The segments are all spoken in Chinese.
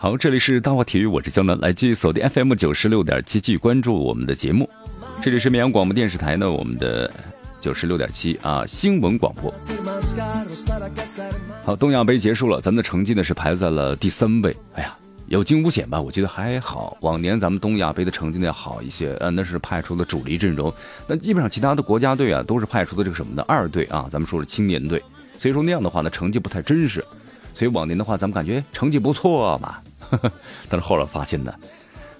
好，这里是大话体育，我是江南，来继续锁定 FM 九十六点七，继续关注我们的节目。这里是绵阳广播电视台呢，我们的九十六点七啊新闻广播。好，东亚杯结束了，咱们的成绩呢是排在了第三位。哎呀，有惊无险吧？我觉得还好。往年咱们东亚杯的成绩呢要好一些，呃，那是派出的主力阵容。那基本上其他的国家队啊都是派出的这个什么的二队啊，咱们说是青年队。所以说那样的话呢，成绩不太真实。所以往年的话，咱们感觉成绩不错嘛。但是后来发现呢，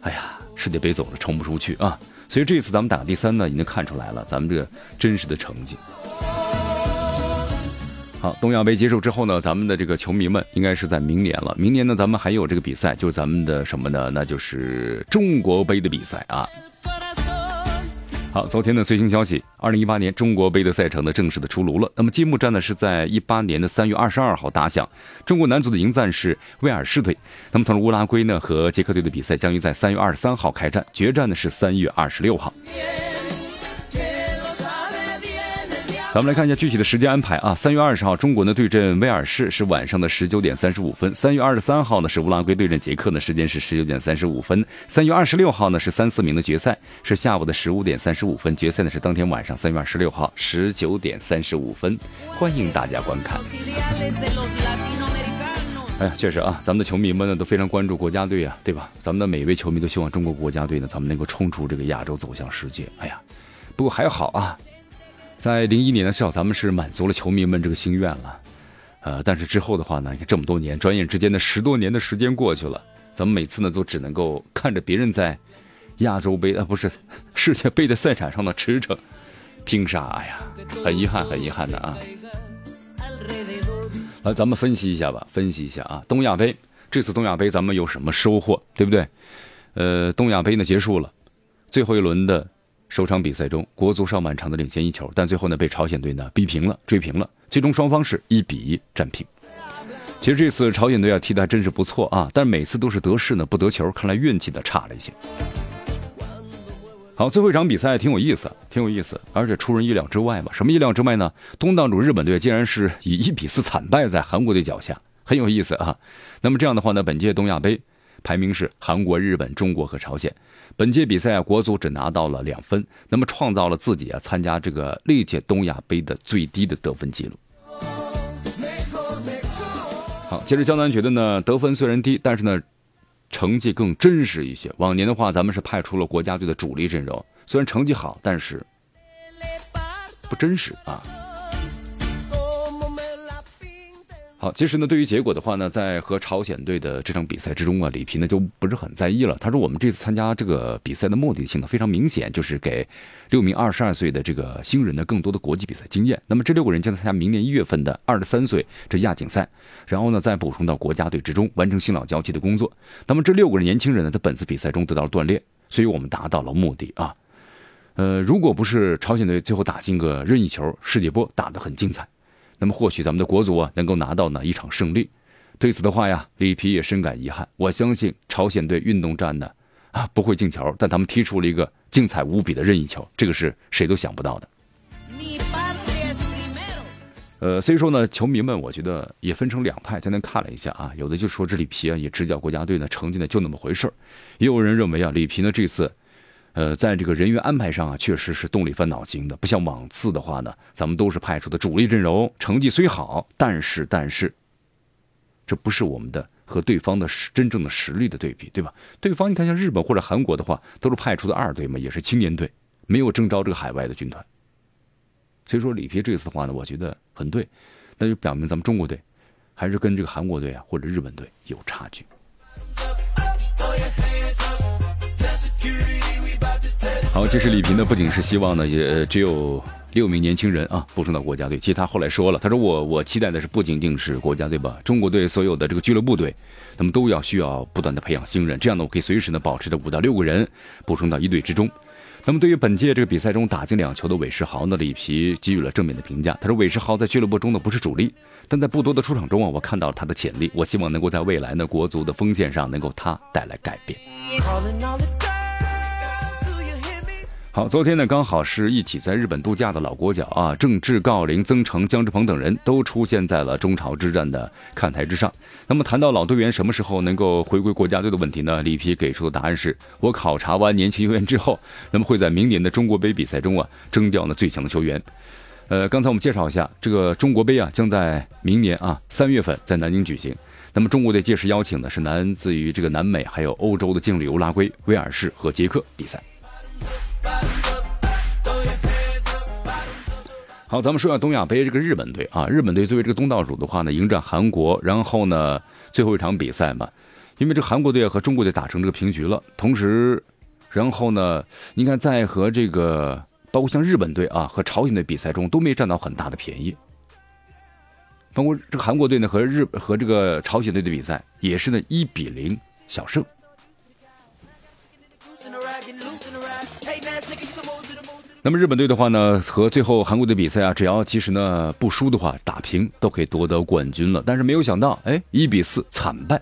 哎呀，世界杯走了冲不出去啊！所以这次咱们打第三呢，已经看出来了咱们这个真实的成绩。好，东亚杯结束之后呢，咱们的这个球迷们应该是在明年了。明年呢，咱们还有这个比赛，就是咱们的什么呢？那就是中国杯的比赛啊。好，昨天的最新消息，二零一八年中国杯的赛程呢正式的出炉了。那么揭幕战呢是在一八年的三月二十二号打响，中国男足的迎战是威尔士队。那么同时乌拉圭呢和捷克队的比赛将于在三月二十三号开战，决战呢是三月二十六号。咱们来看一下具体的时间安排啊。三月二十号，中国呢对阵威尔士是晚上的十九点三十五分；三月二十三号呢是乌拉圭对阵捷克呢，时间是十九点三十五分；三月二十六号呢是三四名的决赛，是下午的十五点三十五分。决赛呢是当天晚上三月二十六号十九点三十五分，欢迎大家观看。哎呀，确实啊，咱们的球迷们呢都非常关注国家队啊，对吧？咱们的每一位球迷都希望中国国家队呢，咱们能够冲出这个亚洲，走向世界。哎呀，不过还好啊。在零一年的时候，咱们是满足了球迷们这个心愿了，呃，但是之后的话呢，你看这么多年，转眼之间的十多年的时间过去了，咱们每次呢都只能够看着别人在亚洲杯啊，不是世界杯的赛场上的驰骋拼杀，哎呀，很遗憾，很遗憾的啊。来，咱们分析一下吧，分析一下啊，东亚杯这次东亚杯咱们有什么收获，对不对？呃，东亚杯呢结束了，最后一轮的。首场比赛中，国足上半场的领先一球，但最后呢被朝鲜队呢逼平了，追平了。最终双方是一比一战平。其实这次朝鲜队啊踢的还真是不错啊，但是每次都是得势呢不得球，看来运气的差了一些。好，最后一场比赛挺有意思，挺有意思，而且出人意料之外嘛。什么意料之外呢？东道主日本队竟然是以一比四惨败在韩国队脚下，很有意思啊。那么这样的话呢，本届东亚杯排名是韩国、日本、中国和朝鲜。本届比赛啊，国足只拿到了两分，那么创造了自己啊参加这个历届东亚杯的最低的得分记录。好，其实江南觉得呢，得分虽然低，但是呢，成绩更真实一些。往年的话，咱们是派出了国家队的主力阵容，虽然成绩好，但是不真实啊。好，其实呢，对于结果的话呢，在和朝鲜队的这场比赛之中啊，里皮呢就不是很在意了。他说：“我们这次参加这个比赛的目的性呢非常明显，就是给六名二十二岁的这个新人呢更多的国际比赛经验。那么这六个人将参加明年一月份的二十三岁这亚锦赛，然后呢再补充到国家队之中，完成新老交替的工作。那么这六个人年轻人呢，在本次比赛中得到了锻炼，所以我们达到了目的啊。呃，如果不是朝鲜队最后打进个任意球，世界波打得很精彩。”那么或许咱们的国足啊能够拿到呢一场胜利，对此的话呀，里皮也深感遗憾。我相信朝鲜队运动战呢啊不会进球，但他们踢出了一个精彩无比的任意球，这个是谁都想不到的。呃，所以说呢，球迷们我觉得也分成两派。今天看了一下啊，有的就说这里皮啊也执教国家队呢成绩呢就那么回事也有人认为啊里皮呢这次。呃，在这个人员安排上啊，确实是动力翻脑筋的，不像往次的话呢，咱们都是派出的主力阵容，成绩虽好，但是但是，这不是我们的和对方的真正的实力的对比，对吧？对方你看像日本或者韩国的话，都是派出的二队嘛，也是青年队，没有征召这个海外的军团。所以说里皮这次的话呢，我觉得很对，那就表明咱们中国队还是跟这个韩国队啊或者日本队有差距。好，其实李平呢，不仅是希望呢，也只有六名年轻人啊，补充到国家队。其实他后来说了，他说我我期待的是不仅仅是国家队吧，中国队所有的这个俱乐部队，那么都要需要不断的培养新人，这样呢，我可以随时呢保持着五到六个人补充到一队之中。那么对于本届这个比赛中打进两球的韦世豪呢，里皮给予了正面的评价。他说韦世豪在俱乐部中呢不是主力，但在不多的出场中啊，我看到了他的潜力。我希望能够在未来呢国足的锋线上能够他带来改变。好，昨天呢，刚好是一起在日本度假的老国脚啊，郑智、郜林、曾诚、姜志鹏等人都出现在了中朝之战的看台之上。那么谈到老队员什么时候能够回归国家队的问题呢？里皮给出的答案是：我考察完年轻球员之后，那么会在明年的中国杯比赛中啊征调呢最强的球员。呃，刚才我们介绍一下，这个中国杯啊将在明年啊三月份在南京举行。那么中国队届时邀请的是来自于这个南美还有欧洲的劲旅乌拉圭、威尔士和捷克比赛。好，咱们说下东亚杯这个日本队啊，日本队作为这个东道主的话呢，迎战韩国，然后呢，最后一场比赛嘛，因为这韩国队和中国队打成这个平局了，同时，然后呢，你看在和这个包括像日本队啊和朝鲜队比赛中都没占到很大的便宜，包括这个韩国队呢和日和这个朝鲜队的比赛也是呢一比零小胜。那么日本队的话呢，和最后韩国队比赛啊，只要其实呢不输的话，打平都可以夺得冠军了。但是没有想到，哎，一比四惨败，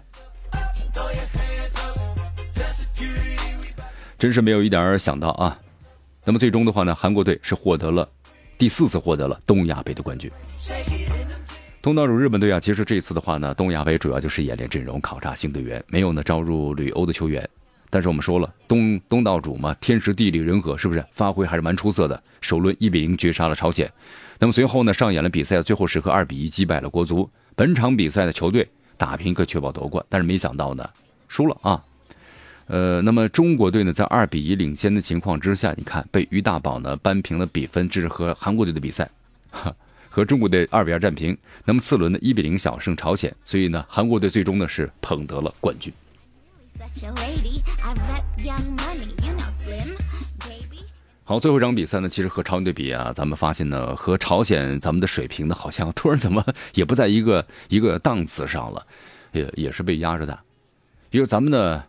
真是没有一点想到啊。那么最终的话呢，韩国队是获得了第四次获得了东亚杯的冠军。东道主日本队啊，其实这次的话呢，东亚杯主要就是演练阵容、考察新队员，没有呢招入旅欧的球员。但是我们说了，东东道主嘛，天时地利人和，是不是发挥还是蛮出色的？首轮一比零绝杀了朝鲜，那么随后呢，上演了比赛最后时刻二比一击败了国足。本场比赛的球队打平可确保夺冠，但是没想到呢，输了啊。呃，那么中国队呢，在二比一领先的情况之下，你看被于大宝呢扳平了比分，这是和韩国队的比赛，和中国队二比二战平。那么次轮呢，一比零小胜朝鲜，所以呢，韩国队最终呢是捧得了冠军。好，最后一场比赛呢，其实和朝鲜对比啊，咱们发现呢，和朝鲜咱们的水平呢，好像突然怎么也不在一个一个档次上了，也也是被压着的。因为咱们呢，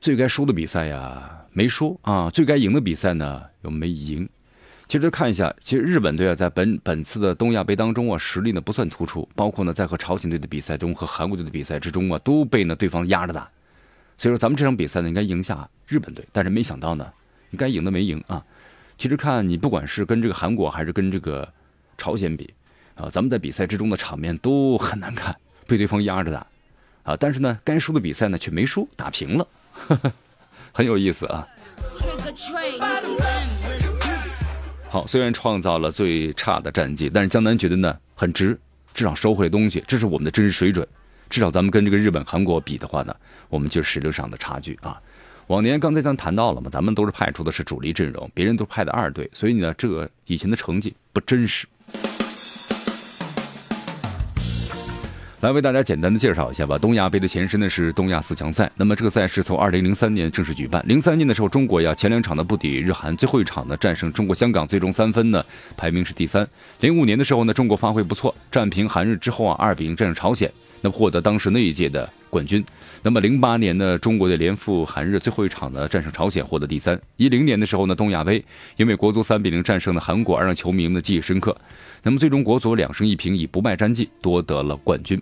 最该输的比赛呀没输啊，最该赢的比赛呢又没赢。其实看一下，其实日本队啊，在本本次的东亚杯当中啊，实力呢不算突出，包括呢在和朝鲜队的比赛中和韩国队的比赛之中啊，都被呢对方压着打。所以说咱们这场比赛呢应该赢下日本队，但是没想到呢，应该赢的没赢啊。其实看你不管是跟这个韩国还是跟这个朝鲜比啊，咱们在比赛之中的场面都很难看，被对方压着打啊。但是呢，该输的比赛呢却没输，打平了，很有意思啊。好，虽然创造了最差的战绩，但是江南觉得呢很值，至少收回来东西，这是我们的真实水准。至少咱们跟这个日本、韩国比的话呢，我们就是实力上的差距啊。往年刚才咱谈到了嘛，咱们都是派出的是主力阵容，别人都派的二队，所以呢，这个以前的成绩不真实。来为大家简单的介绍一下吧。东亚杯的前身呢是东亚四强赛，那么这个赛事从二零零三年正式举办。零三年的时候，中国呀前两场呢不敌日韩，最后一场呢战胜中国香港，最终三分呢排名是第三。零五年的时候呢，中国发挥不错，战平韩日之后啊二比零战胜朝鲜，那么获得当时那一届的冠军。那么零八年呢，中国队连负韩日，最后一场呢战胜朝鲜，获得第三。一零年的时候呢，东亚杯因为国足三比零战胜了韩国，而让球迷们记忆深刻。那么最终国足两胜一平，以不败战绩夺得了冠军。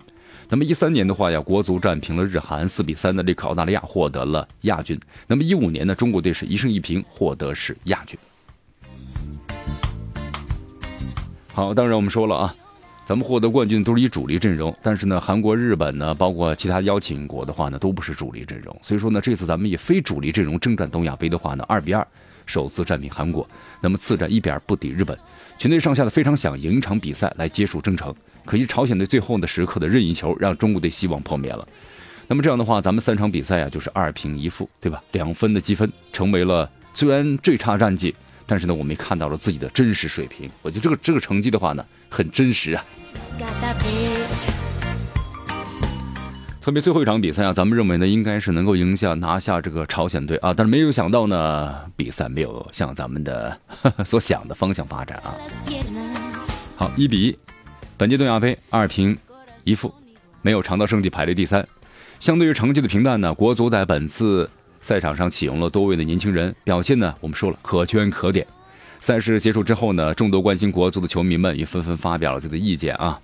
那么一三年的话呀，国足战平了日韩四比三的力克澳大利亚，获得了亚军。那么一五年呢，中国队是一胜一平，获得是亚军。好，当然我们说了啊，咱们获得冠军都是以主力阵容，但是呢，韩国、日本呢，包括其他邀请国的话呢，都不是主力阵容。所以说呢，这次咱们以非主力阵容征战东亚杯的话呢，二比二首次战平韩国，那么次战一比二不敌日本，全队上下的非常想赢一场比赛来结束征程。可惜朝鲜队最后的时刻的任意球让中国队希望破灭了。那么这样的话，咱们三场比赛啊就是二平一负，对吧？两分的积分成为了虽然最差战绩，但是呢我们也看到了自己的真实水平。我觉得这个这个成绩的话呢很真实啊。特别最后一场比赛啊，咱们认为呢应该是能够赢下拿下这个朝鲜队啊，但是没有想到呢，比赛没有向咱们的所想的方向发展啊。好，一比一，本届东亚杯二平一负，没有尝到胜绩，排列第三。相对于成绩的平淡呢，国足在本次赛场上启用了多位的年轻人，表现呢我们说了可圈可点。赛事结束之后呢，众多关心国足的球迷们也纷纷发表了自己的意见啊。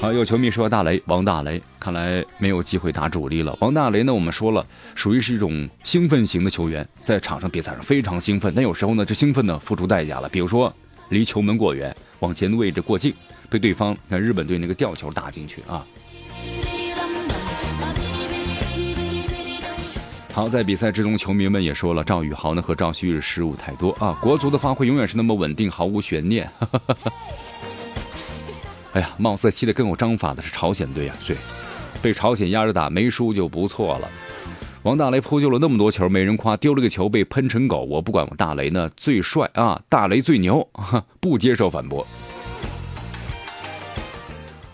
好，有球迷说大雷王大雷看来没有机会打主力了。王大雷呢，我们说了，属于是一种兴奋型的球员，在场上比赛上非常兴奋，但有时候呢，这兴奋呢付出代价了，比如说离球门过远，往前的位置过近，被对方看日本队那个吊球打进去啊。好，在比赛之中，球迷们也说了，赵宇豪呢和赵旭日失误太多啊，国足的发挥永远是那么稳定，毫无悬念。哎呀，貌似踢得更有章法的是朝鲜队啊！对，被朝鲜压着打没输就不错了。王大雷扑救了那么多球，没人夸，丢了个球被喷成狗。我不管，我大雷呢最帅啊，大雷最牛，不接受反驳。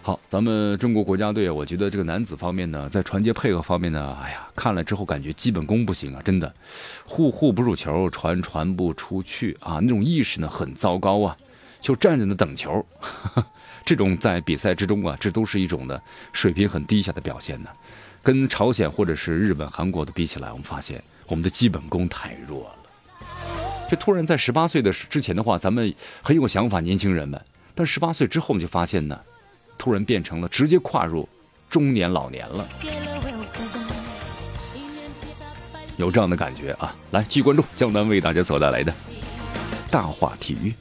好，咱们中国国家队，我觉得这个男子方面呢，在传接配合方面呢，哎呀，看了之后感觉基本功不行啊，真的，护护不住球，传传不出去啊，那种意识呢很糟糕啊，就站着呢等球。这种在比赛之中啊，这都是一种的水平很低下的表现呢。跟朝鲜或者是日本、韩国的比起来，我们发现我们的基本功太弱了。这突然在十八岁的之前的话，咱们很有想法，年轻人们。但十八岁之后，我们就发现呢，突然变成了直接跨入中年老年了，有这样的感觉啊！来，继续关注江南为大家所带来的大话体育。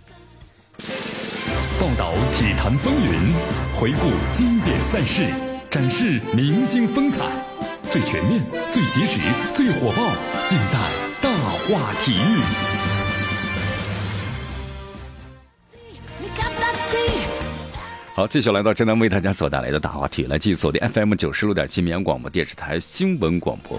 报道体坛风云，回顾经典赛事，展示明星风采，最全面、最及时、最火爆，尽在大话体育。好，继续来到江南为大家所带来的大话体育，来继续锁定 FM 九十六点七绵阳广播电视台新闻广播。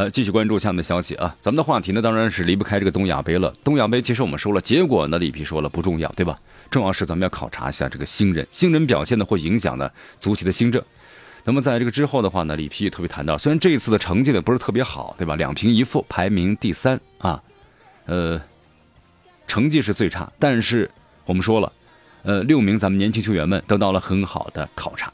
呃继续关注下面的消息啊！咱们的话题呢，当然是离不开这个东亚杯了。东亚杯其实我们说了，结果呢，里皮说了不重要，对吧？重要是咱们要考察一下这个新人，新人表现呢会影响呢足协的新政。那么在这个之后的话呢，里皮也特别谈到，虽然这一次的成绩呢不是特别好，对吧？两平一负，排名第三啊，呃，成绩是最差，但是我们说了，呃，六名咱们年轻球员们得到了很好的考察。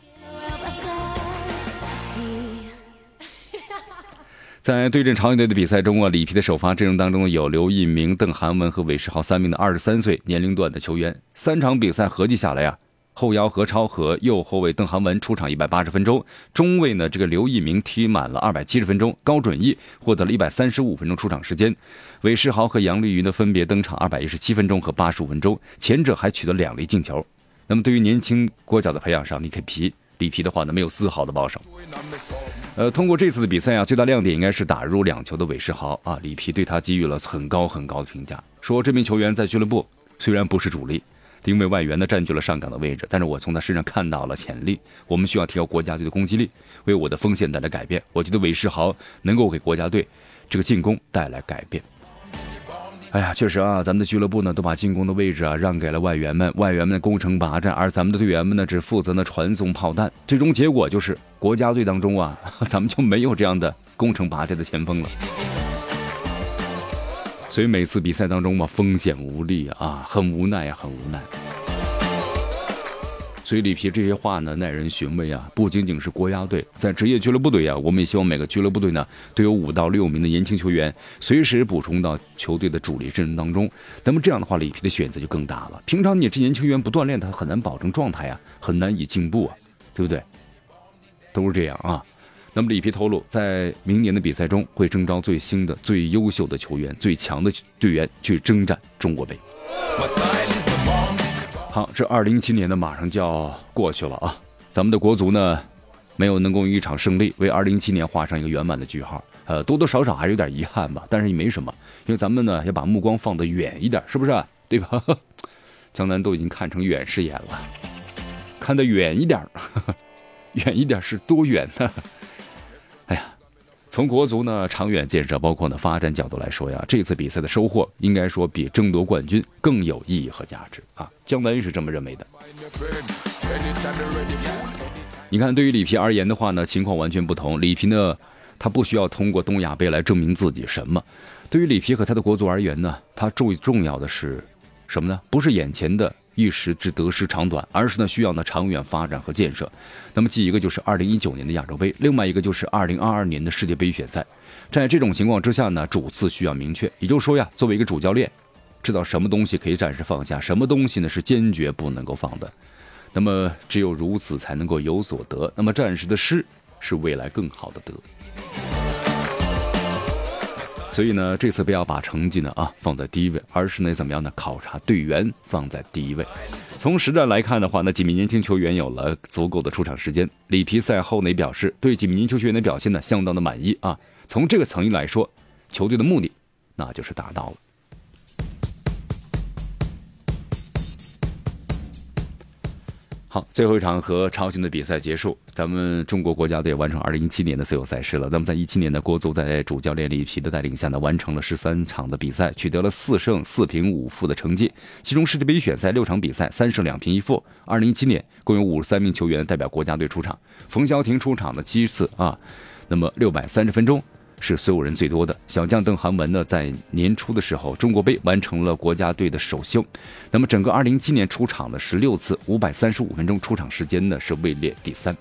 在对阵朝鲜队的比赛中啊，里皮的首发阵容当中有刘一鸣、邓涵文和韦世豪三名的二十三岁年龄段的球员。三场比赛合计下来啊，后腰何超和右后卫邓涵文出场一百八十分钟，中卫呢这个刘一鸣踢满了二百七十分钟，高准翼获得了一百三十五分钟出场时间，韦世豪和杨丽云呢分别登场二百一十七分钟和八十五分钟，前者还取得两粒进球。那么对于年轻国脚的培养上，里皮里皮的话呢没有丝毫的保守。呃，通过这次的比赛啊，最大亮点应该是打入两球的韦世豪啊。里皮对他给予了很高很高的评价，说这名球员在俱乐部虽然不是主力，因为外援呢占据了上港的位置，但是我从他身上看到了潜力。我们需要提高国家队的攻击力，为我的锋线带来改变。我觉得韦世豪能够给国家队这个进攻带来改变。哎呀，确实啊，咱们的俱乐部呢都把进攻的位置啊让给了外援们，外援们攻城拔寨，而咱们的队员们呢只负责呢传送炮弹，最终结果就是国家队当中啊，咱们就没有这样的攻城拔寨的前锋了。所以每次比赛当中嘛，风险无力啊，很无奈啊，很无奈。所以里皮这些话呢，耐人寻味啊！不仅仅是国家队，在职业俱乐部队啊，我们也希望每个俱乐部队呢都有五到六名的年轻球员，随时补充到球队的主力阵容当中。那么这样的话，里皮的选择就更大了。平常你这年轻球员不锻炼，他很难保证状态啊，很难以进步啊，对不对？都是这样啊。那么里皮透露，在明年的比赛中会征召最新的、最优秀的球员、最强的队员去征战中国杯。好，这二零一七年呢，马上就要过去了啊！咱们的国足呢，没有能够一场胜利为二零一七年画上一个圆满的句号，呃，多多少少还是有点遗憾吧。但是也没什么，因为咱们呢要把目光放得远一点，是不是？对吧？江南都已经看成远视眼了，看得远一点，远一点是多远呢？哎呀从国足呢长远建设，包括呢发展角度来说呀，这次比赛的收获应该说比争夺冠军更有意义和价值啊！江南是这么认为的。你看，对于里皮而言的话呢，情况完全不同。里皮呢，他不需要通过东亚杯来证明自己什么。对于里皮和他的国足而言呢，他最重要的是什么呢？不是眼前的一时之得失长短，而是呢需要呢长远发展和建设。那么，记一个就是二零一九年的亚洲杯，另外一个就是二零二二年的世界杯预选赛。在这种情况之下呢，主次需要明确。也就是说呀，作为一个主教练，知道什么东西可以暂时放下，什么东西呢是坚决不能够放的。那么只有如此才能够有所得。那么暂时的失是未来更好的得。所以呢，这次不要把成绩呢啊放在第一位，而是呢怎么样呢？考察队员放在第一位。从实战来看的话，那几名年轻球员有了足够的出场时间。里皮赛后呢表示，对几名年轻球员的表现呢相当的满意啊。从这个层面来说，球队的目的那就是达到了。好，最后一场和朝鲜的比赛结束，咱们中国国家队完成二零一七年的所有赛事了。那么在一七年的国足在主教练里皮的带领下呢，完成了十三场的比赛，取得了四胜四平五负的成绩。其中世界杯预选赛六场比赛三胜两平一负。二零一七年共有五十三名球员代表国家队出场，冯潇霆出场的七次啊，那么六百三十分钟。是所有人最多的小将邓涵文呢，在年初的时候，中国杯完成了国家队的首秀。那么整个2017年出场的十六次，535分钟出场时间呢是位列第三。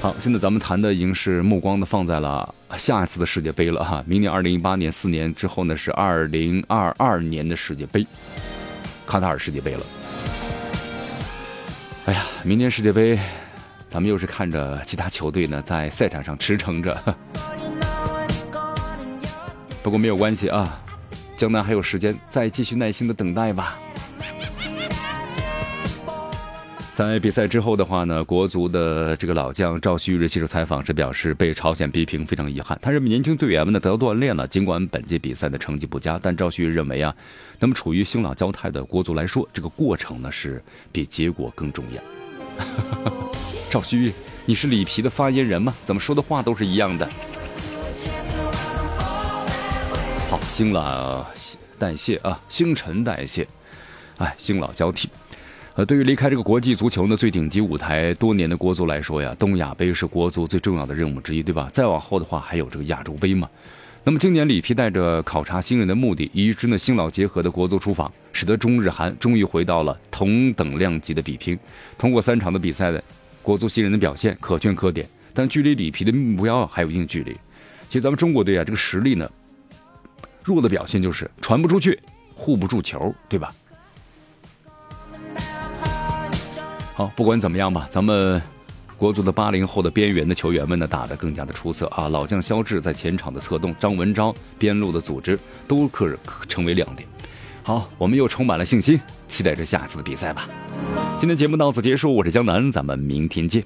好，现在咱们谈的已经是目光呢放在了下一次的世界杯了哈。明年2018年四年之后呢是2022年的世界杯，卡塔尔世界杯了。哎呀，明年世界杯。咱们又是看着其他球队呢在赛场上驰骋着，不过没有关系啊，江南还有时间，再继续耐心的等待吧。在比赛之后的话呢，国足的这个老将赵旭日接受采访时表示，被朝鲜逼平非常遗憾。他认为年轻队员们呢得到锻炼了，尽管本届比赛的成绩不佳，但赵旭日认为啊，那么处于新老交泰的国足来说，这个过程呢是比结果更重要。赵旭，你是里皮的发言人吗？怎么说的话都是一样的？好，新老代谢啊，新陈代谢，哎，新老交替。呃，对于离开这个国际足球呢最顶级舞台多年的国足来说呀，东亚杯是国足最重要的任务之一，对吧？再往后的话，还有这个亚洲杯嘛。那么今年里皮带着考察新人的目的，以及呢新老结合的国足出访，使得中日韩终于回到了同等量级的比拼。通过三场的比赛的。国足新人的表现可圈可点，但距离里皮的目标还有一定距离。其实咱们中国队啊，这个实力呢，弱的表现就是传不出去，护不住球，对吧？好，不管怎么样吧，咱们国足的八零后的边缘的球员们呢，打得更加的出色啊！老将肖智在前场的策动，张文钊边路的组织，都可成为亮点。好，我们又充满了信心，期待着下次的比赛吧。今天节目到此结束，我是江南，咱们明天见。